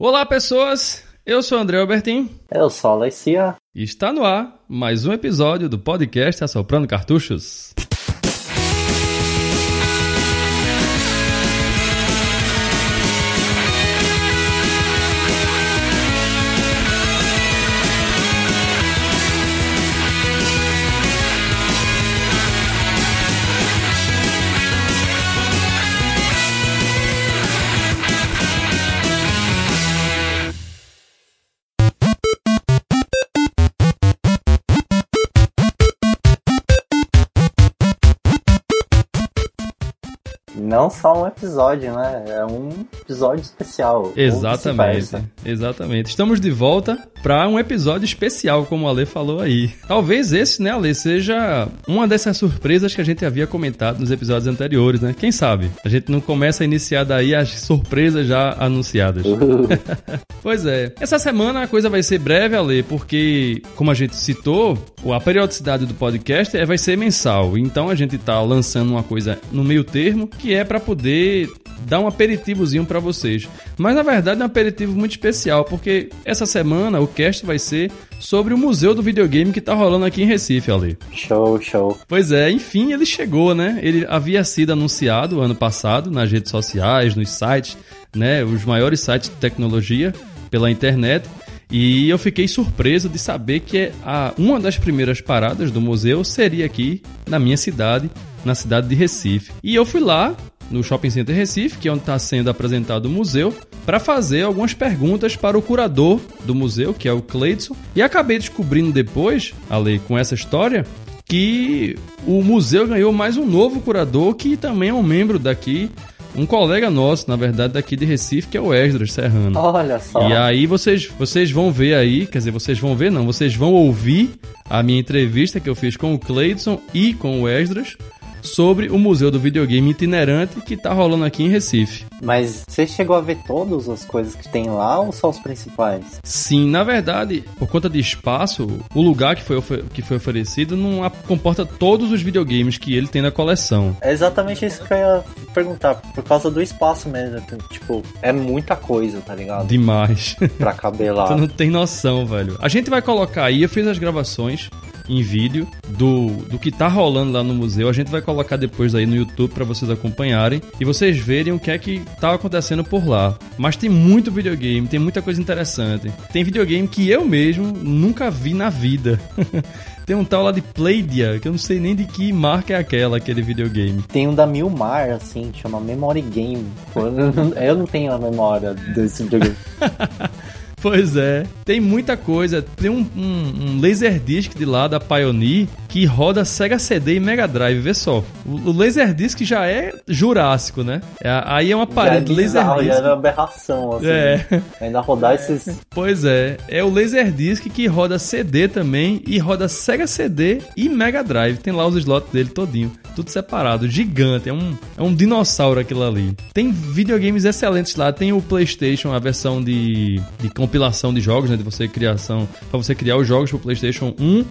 Olá, pessoas! Eu sou André Albertin. Eu sou a Alessia. E está no ar mais um episódio do podcast Assoprando Cartuchos. Não só um episódio, né? É um episódio especial. Exatamente. Exatamente. Estamos de volta para um episódio especial, como o Ale falou aí. Talvez esse, né, Ale, seja uma dessas surpresas que a gente havia comentado nos episódios anteriores, né? Quem sabe? A gente não começa a iniciar daí as surpresas já anunciadas. Pois é. Essa semana a coisa vai ser breve, Ale, porque, como a gente citou, a periodicidade do podcast é, vai ser mensal. Então a gente tá lançando uma coisa no meio termo, que é para poder dar um aperitivozinho para vocês. Mas na verdade é um aperitivo muito especial, porque essa semana o cast vai ser sobre o Museu do Videogame que tá rolando aqui em Recife, ali. Show, show. Pois é, enfim, ele chegou, né? Ele havia sido anunciado ano passado nas redes sociais, nos sites, né? Os maiores sites de tecnologia pela internet. E eu fiquei surpreso de saber que a, uma das primeiras paradas do museu seria aqui na minha cidade, na cidade de Recife. E eu fui lá no Shopping Center Recife, que é onde está sendo apresentado o museu, para fazer algumas perguntas para o curador do museu, que é o Cleidson. E acabei descobrindo depois, ali com essa história, que o museu ganhou mais um novo curador que também é um membro daqui um colega nosso, na verdade, daqui de Recife, que é o Esdras Serrano. Olha só. E aí vocês, vocês vão ver aí, quer dizer, vocês vão ver não, vocês vão ouvir a minha entrevista que eu fiz com o Cleidson e com o Esdras sobre o Museu do Videogame Itinerante que tá rolando aqui em Recife. Mas você chegou a ver todas as coisas que tem lá ou só os principais? Sim, na verdade, por conta de espaço, o lugar que foi, que foi oferecido não comporta todos os videogames que ele tem na coleção. É exatamente isso que eu ia perguntar, por causa do espaço mesmo. Tipo, é muita coisa, tá ligado? Demais. Pra caber lá. tu não tem noção, velho. A gente vai colocar aí, eu fiz as gravações em vídeo do, do que tá rolando lá no museu. A gente vai colocar depois aí no YouTube para vocês acompanharem e vocês verem o que é que tá acontecendo por lá. Mas tem muito videogame, tem muita coisa interessante. Tem videogame que eu mesmo nunca vi na vida. Tem um tal lá de Playdia, que eu não sei nem de que marca é aquela, aquele videogame. Tem um da Milmar, assim, chama Memory Game. Eu não tenho a memória desse videogame. Pois é. Tem muita coisa. Tem um, um, um Laserdisc de lá da Pioneer que roda Sega CD e Mega Drive. Vê só. O, o Laserdisc já é jurássico, né? É, aí é uma parede já é Laserdisc. Já é uma aberração, assim. É. Ainda rodar esses... Pois é. É o Laserdisc que roda CD também e roda Sega CD e Mega Drive. Tem lá os slots dele todinho. Tudo separado. Gigante. É um, é um dinossauro aquilo ali. Tem videogames excelentes lá. Tem o PlayStation, a versão de, de compilação de jogos, né? De você criação, para você criar os jogos pro PlayStation 1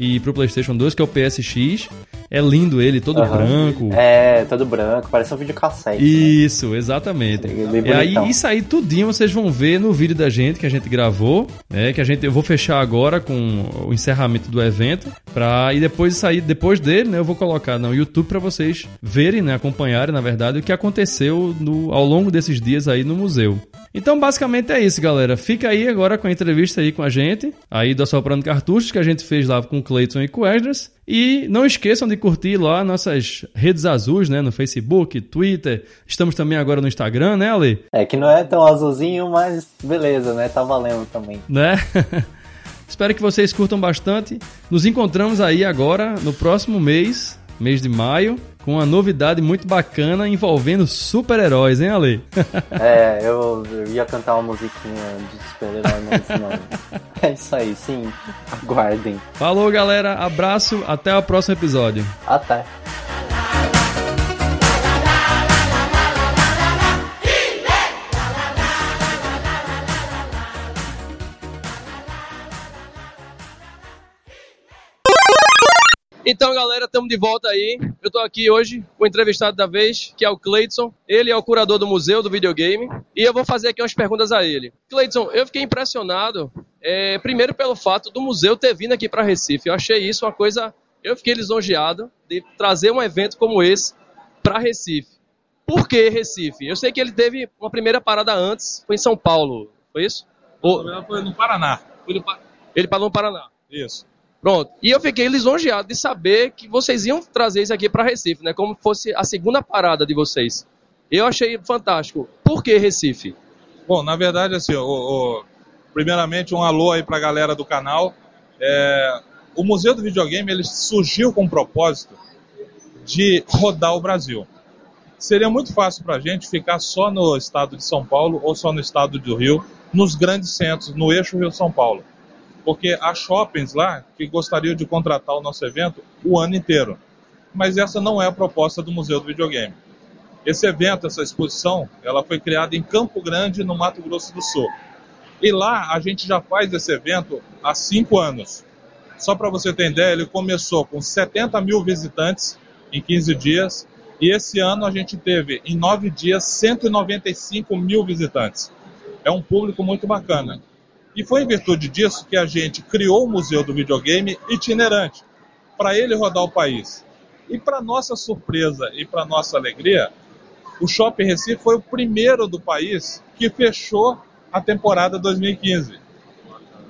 e pro PlayStation 2, que é o PSX. É lindo ele, todo uhum. branco. É, todo branco, parece um videocassete. Né? Isso, né? exatamente. e aí, isso aí tudinho vocês vão ver no vídeo da gente que a gente gravou, né? Que a gente eu vou fechar agora com o encerramento do evento, para e depois sair depois dele, né, eu vou colocar no YouTube para vocês verem, né, acompanharem, na verdade, o que aconteceu no, ao longo desses dias aí no museu. Então, basicamente é isso, galera. Fica aí agora com a entrevista aí com a gente, aí do Assoprando Cartuchos, que a gente fez lá com o Cleiton e com o Esdras. E não esqueçam de curtir lá nossas redes azuis, né? No Facebook, Twitter. Estamos também agora no Instagram, né, Ali? É que não é tão azulzinho, mas beleza, né? Tá valendo também. Né? Espero que vocês curtam bastante. Nos encontramos aí agora no próximo mês, mês de maio com uma novidade muito bacana envolvendo super-heróis, hein, Ale? é, eu, eu, ia cantar uma musiquinha de super-herói, mas não. É isso aí, sim. Aguardem. Falou, galera. Abraço. Até o próximo episódio. Até. Então, galera, estamos de volta aí. Eu estou aqui hoje com o entrevistado da vez, que é o Cleiton. Ele é o curador do museu do videogame. E eu vou fazer aqui umas perguntas a ele. Cleiton, eu fiquei impressionado, é, primeiro pelo fato do museu ter vindo aqui para Recife. Eu achei isso uma coisa. Eu fiquei lisonjeado de trazer um evento como esse para Recife. Por que Recife? Eu sei que ele teve uma primeira parada antes, foi em São Paulo, foi isso? Ou... Foi no Paraná. Ele parou no Paraná. Isso. Pronto. E eu fiquei lisonjeado de saber que vocês iam trazer isso aqui para Recife, né? Como fosse a segunda parada de vocês. Eu achei fantástico. Por que Recife? Bom, na verdade, assim, o, o, primeiramente um alô aí para a galera do canal. É, o Museu do Videogame ele surgiu com o propósito de rodar o Brasil. Seria muito fácil para a gente ficar só no estado de São Paulo ou só no estado do Rio, nos grandes centros, no eixo Rio-São Paulo porque há shoppings lá que gostariam de contratar o nosso evento o ano inteiro. Mas essa não é a proposta do Museu do Videogame. Esse evento, essa exposição, ela foi criada em Campo Grande, no Mato Grosso do Sul. E lá a gente já faz esse evento há cinco anos. Só para você ter ideia, ele começou com 70 mil visitantes em 15 dias e esse ano a gente teve em nove dias 195 mil visitantes. É um público muito bacana. E foi em virtude disso que a gente criou o Museu do Videogame itinerante, para ele rodar o país. E para nossa surpresa e para nossa alegria, o Shopping Recife foi o primeiro do país que fechou a temporada 2015.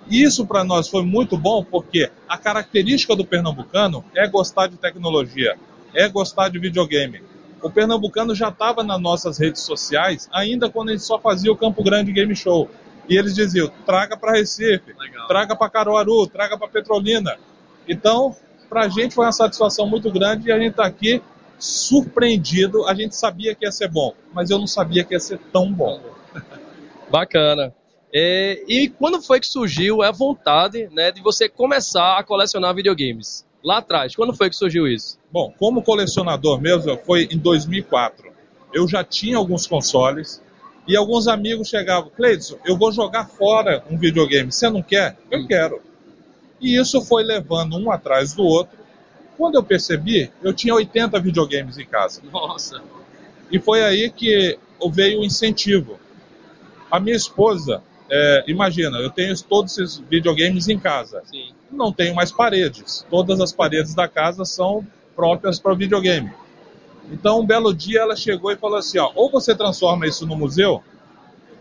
E isso para nós foi muito bom porque a característica do pernambucano é gostar de tecnologia, é gostar de videogame. O pernambucano já estava nas nossas redes sociais, ainda quando gente só fazia o Campo Grande Game Show. E eles diziam: traga para Recife, Legal. traga para Caruaru, traga para Petrolina. Então, para a gente foi uma satisfação muito grande e a gente está aqui surpreendido. A gente sabia que ia ser bom, mas eu não sabia que ia ser tão bom. Bacana. É, e quando foi que surgiu a vontade né, de você começar a colecionar videogames? Lá atrás, quando foi que surgiu isso? Bom, como colecionador mesmo, foi em 2004. Eu já tinha alguns consoles, e alguns amigos chegavam, Cleiton, eu vou jogar fora um videogame, você não quer? Eu hum. quero. E isso foi levando um atrás do outro. Quando eu percebi, eu tinha 80 videogames em casa. Nossa! E foi aí que veio o incentivo. A minha esposa, é, imagina, eu tenho todos esses videogames em casa. Sim. Não tenho mais paredes. Todas as paredes da casa são próprias para videogame. Então, um belo dia ela chegou e falou assim: ó, ou você transforma isso no museu,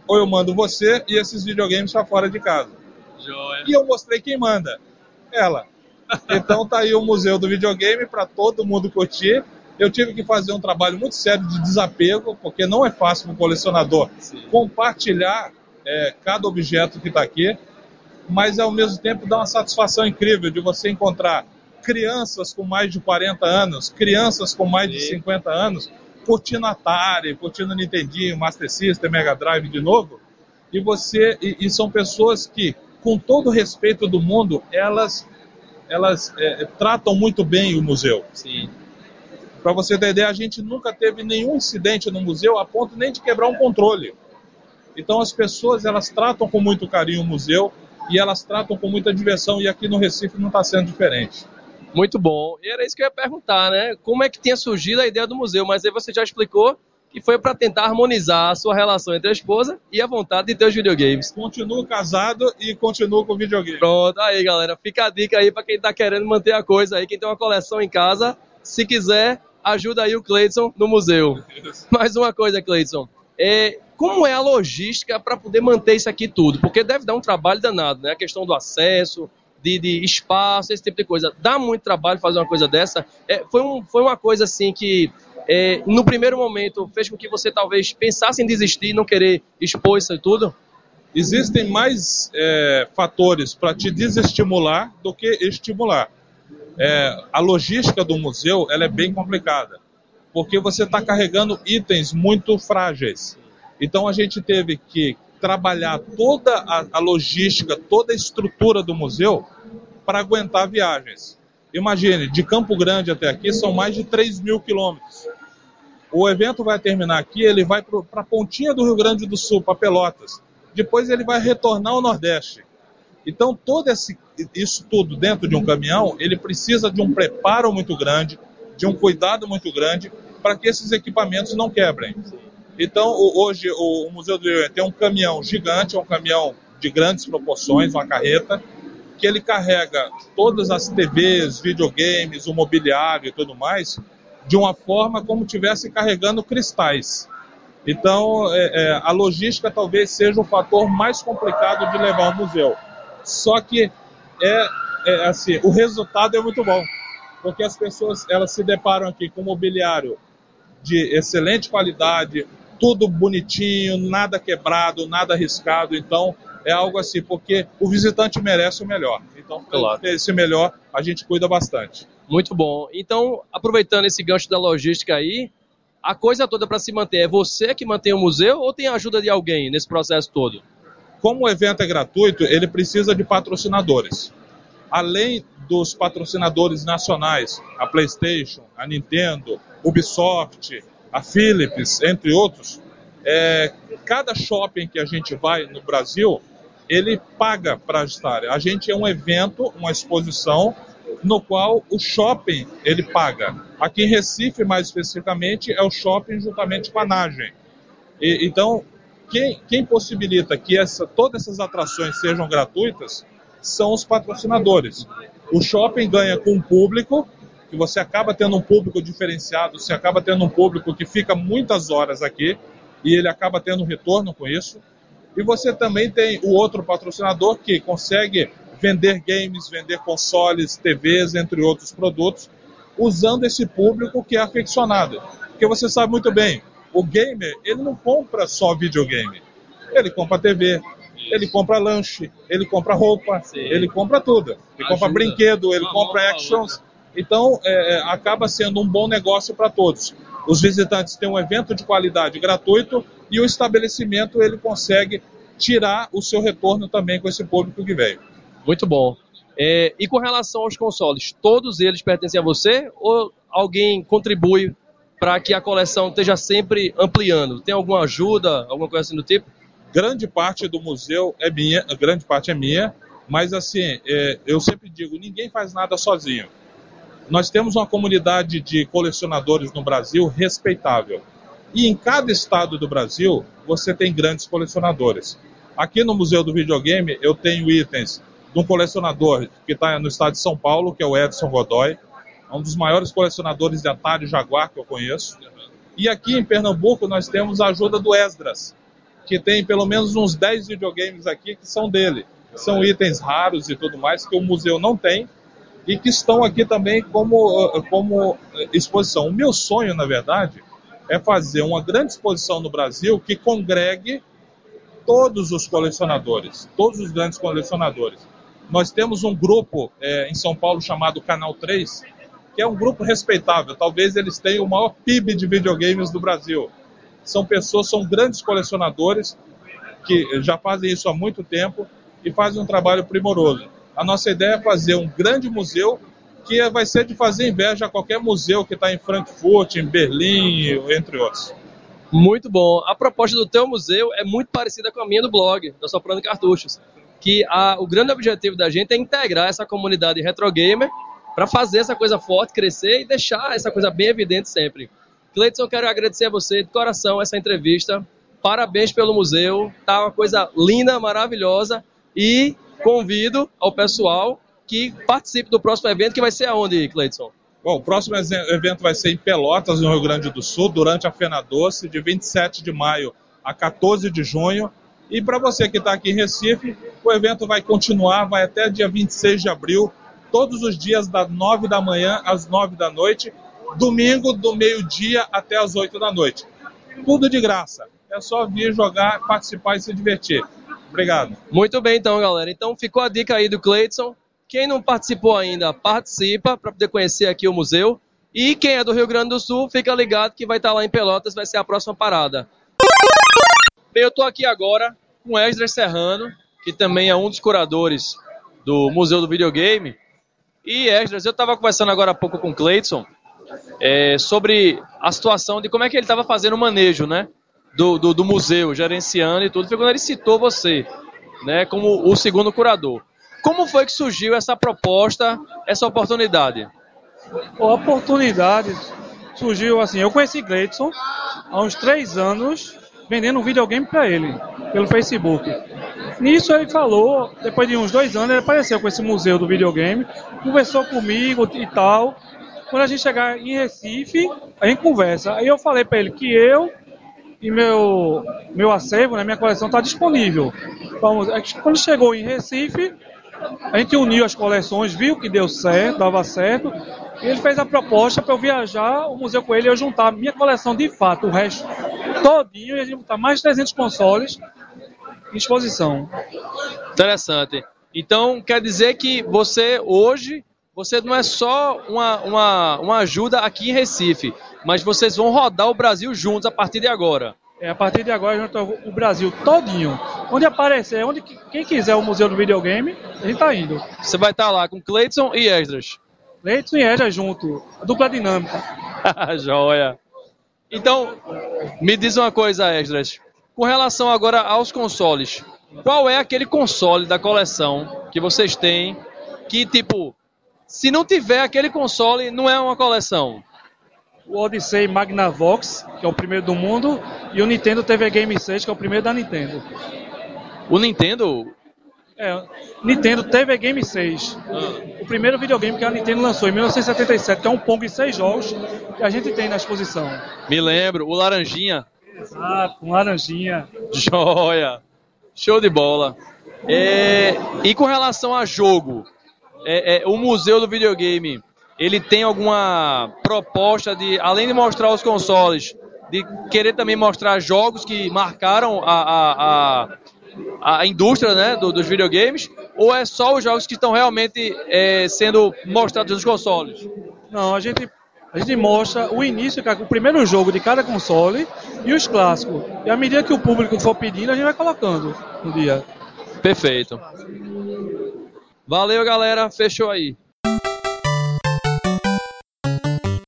ou eu mando você e esses videogames para fora de casa. Joia. E eu mostrei quem manda. Ela. Então tá aí o museu do videogame para todo mundo curtir. Eu tive que fazer um trabalho muito sério de desapego, porque não é fácil para o colecionador Sim. compartilhar é, cada objeto que está aqui, mas ao mesmo tempo dá uma satisfação incrível de você encontrar crianças com mais de 40 anos, crianças com mais de 50 anos, curtindo Atari, curtindo Nintendinho, Master System, Mega Drive de novo, e você e, e são pessoas que, com todo o respeito do mundo, elas elas é, tratam muito bem o museu. Sim. Para você ter ideia, a gente nunca teve nenhum incidente no museu a ponto nem de quebrar um controle. Então as pessoas elas tratam com muito carinho o museu e elas tratam com muita diversão e aqui no Recife não está sendo diferente. Muito bom. E era isso que eu ia perguntar, né? Como é que tinha surgido a ideia do museu? Mas aí você já explicou que foi para tentar harmonizar a sua relação entre a esposa e a vontade de ter os videogames. Continuo casado e continuo com videogame. Pronto, aí galera, fica a dica aí para quem tá querendo manter a coisa aí, quem tem uma coleção em casa, se quiser, ajuda aí o Cleiton no museu. Mais uma coisa, Cleiton, é, como é a logística para poder manter isso aqui tudo? Porque deve dar um trabalho danado, né? A questão do acesso, de, de, espaço, esse tipo de coisa. Dá muito trabalho fazer uma coisa dessa. É, foi, um, foi uma coisa assim que, é, no primeiro momento, fez com que você talvez pensasse em desistir, não querer expor isso e tudo? Existem mais é, fatores para te desestimular do que estimular. É, a logística do museu ela é bem complicada, porque você está carregando itens muito frágeis. Então a gente teve que trabalhar toda a, a logística, toda a estrutura do museu para aguentar viagens. Imagine, de Campo Grande até aqui são mais de 3 mil quilômetros. O evento vai terminar aqui, ele vai para a pontinha do Rio Grande do Sul, para Pelotas. Depois ele vai retornar ao Nordeste. Então, todo esse, isso tudo dentro de um caminhão, ele precisa de um preparo muito grande, de um cuidado muito grande, para que esses equipamentos não quebrem. Então, hoje, o, Museu do Rio tem um caminhão gigante, é um caminhão de grandes proporções, uma carreta, que ele carrega todas as TVs, videogames, o mobiliário e tudo mais, de uma forma como tivesse carregando cristais. Então, é, é, a logística talvez seja o fator mais complicado de levar ao museu. Só que é, é, assim, o resultado é muito bom, porque as pessoas elas se deparam aqui com mobiliário de excelente qualidade, tudo bonitinho, nada quebrado, nada arriscado. Então, é algo assim, porque o visitante merece o melhor. Então, claro. esse melhor, a gente cuida bastante. Muito bom. Então, aproveitando esse gancho da logística aí, a coisa toda para se manter é você que mantém o museu ou tem a ajuda de alguém nesse processo todo? Como o evento é gratuito, ele precisa de patrocinadores. Além dos patrocinadores nacionais, a PlayStation, a Nintendo, Ubisoft, a Philips, entre outros, é, cada shopping que a gente vai no Brasil, ele paga para estar. A gente é um evento, uma exposição no qual o shopping ele paga. Aqui em Recife, mais especificamente, é o shopping juntamente com a Nagem. E, então, quem, quem, possibilita que essa, todas essas atrações sejam gratuitas são os patrocinadores. O shopping ganha com o público, que você acaba tendo um público diferenciado, você acaba tendo um público que fica muitas horas aqui e ele acaba tendo um retorno com isso. E você também tem o outro patrocinador que consegue vender games, vender consoles, TVs, entre outros produtos, usando esse público que é aficionado. Porque você sabe muito bem, o gamer, ele não compra só videogame. Ele compra TV, ele compra lanche, ele compra roupa, Sim. ele compra tudo. Ele Ajuda. compra brinquedo, ele Uma compra actions. Então, é, é, acaba sendo um bom negócio para todos. Os visitantes têm um evento de qualidade gratuito e o estabelecimento ele consegue tirar o seu retorno também com esse público que veio. Muito bom. É, e com relação aos consoles, todos eles pertencem a você ou alguém contribui para que a coleção esteja sempre ampliando? Tem alguma ajuda, alguma coisa assim do tipo? Grande parte do museu é minha, grande parte é minha, mas assim, é, eu sempre digo, ninguém faz nada sozinho. Nós temos uma comunidade de colecionadores no Brasil respeitável. E em cada estado do Brasil, você tem grandes colecionadores. Aqui no Museu do Videogame, eu tenho itens de um colecionador que está no estado de São Paulo, que é o Edson Godoy, é um dos maiores colecionadores de Atari Jaguar que eu conheço. E aqui em Pernambuco nós temos a ajuda do Esdras, que tem pelo menos uns 10 videogames aqui que são dele. São itens raros e tudo mais que o museu não tem e que estão aqui também como, como exposição. O meu sonho, na verdade, é fazer uma grande exposição no Brasil que congregue todos os colecionadores, todos os grandes colecionadores. Nós temos um grupo é, em São Paulo chamado Canal 3, que é um grupo respeitável. Talvez eles tenham o maior PIB de videogames do Brasil. São pessoas, são grandes colecionadores que já fazem isso há muito tempo e fazem um trabalho primoroso. A nossa ideia é fazer um grande museu que vai ser de fazer inveja a qualquer museu que está em Frankfurt, em Berlim, entre outros. Muito bom. A proposta do teu museu é muito parecida com a minha do blog, da Soprando Cartuchos que a, o grande objetivo da gente é integrar essa comunidade retrogamer para fazer essa coisa forte crescer e deixar essa coisa bem evidente sempre. Cleiton, quero agradecer a você de coração essa entrevista. Parabéns pelo museu, tá uma coisa linda, maravilhosa e convido ao pessoal que participe do próximo evento, que vai ser aonde, Cleiton? Bom, o próximo evento vai ser em Pelotas, no Rio Grande do Sul, durante a Fena Doce, de 27 de maio a 14 de junho. E para você que está aqui em Recife, o evento vai continuar, vai até dia 26 de abril, todos os dias das 9 da manhã às 9 da noite, domingo do meio-dia até as 8 da noite. Tudo de graça. É só vir jogar, participar e se divertir. Obrigado. Muito bem, então, galera. Então ficou a dica aí do Cleiton. Quem não participou ainda, participa para poder conhecer aqui o museu. E quem é do Rio Grande do Sul, fica ligado que vai estar lá em Pelotas, vai ser a próxima parada. Bem, eu estou aqui agora com Esdras Serrano, que também é um dos curadores do Museu do Videogame. E Esdras, eu estava conversando agora há pouco com o Cleiton é, sobre a situação de como é que ele estava fazendo o manejo, né? Do, do, do, museu, gerenciando e tudo. Foi quando ele citou você, né? Como o segundo curador. como foi que surgiu essa proposta, essa oportunidade? A oportunidade surgiu assim, eu conheci Gleidson há uns três anos vendendo um videogame para ele, pelo Facebook. Nisso ele falou, depois de uns dois anos, ele apareceu com esse museu do videogame, conversou comigo e tal. Quando a gente chegar em Recife, a gente conversa. Aí eu falei para ele que eu e meu, meu acervo, né, minha coleção está disponível. Vamos, quando chegou em Recife, a gente uniu as coleções, viu que deu certo, dava certo, e ele fez a proposta para eu viajar o museu com ele e eu juntar minha coleção de fato, o resto todinho, e a gente botar mais de 300 consoles em exposição. Interessante. Então, quer dizer que você hoje, você não é só uma, uma, uma ajuda aqui em Recife, mas vocês vão rodar o Brasil juntos a partir de agora. É, a partir de agora, a gente o Brasil todinho. Onde aparecer, onde quem quiser o Museu do Videogame, a gente tá indo. Você vai estar tá lá com Cleiton e Esdras. Cleiton e Esdras junto. A dupla dinâmica. Joia. Então, me diz uma coisa, Esdras. Com relação agora aos consoles, qual é aquele console da coleção que vocês têm que, tipo, se não tiver aquele console, não é uma coleção? O Odyssey Magnavox, que é o primeiro do mundo, e o Nintendo TV Game 6, que é o primeiro da Nintendo. O Nintendo? É, Nintendo TV Game 6. Ah. O primeiro videogame que a Nintendo lançou em 1977, que é um Pong em seis jogos, que a gente tem na exposição. Me lembro, o Laranjinha. Exato, um Laranjinha. Joia! Show de bola. É, e com relação a jogo, é, é, o Museu do Videogame, ele tem alguma proposta de, além de mostrar os consoles, de querer também mostrar jogos que marcaram a, a, a, a indústria né, do, dos videogames? Ou é só os jogos que estão realmente é, sendo mostrados nos consoles? Não, a gente, a gente mostra o início, o primeiro jogo de cada console e os clássicos. E à medida que o público for pedindo, a gente vai colocando no dia. Perfeito. Valeu, galera. Fechou aí.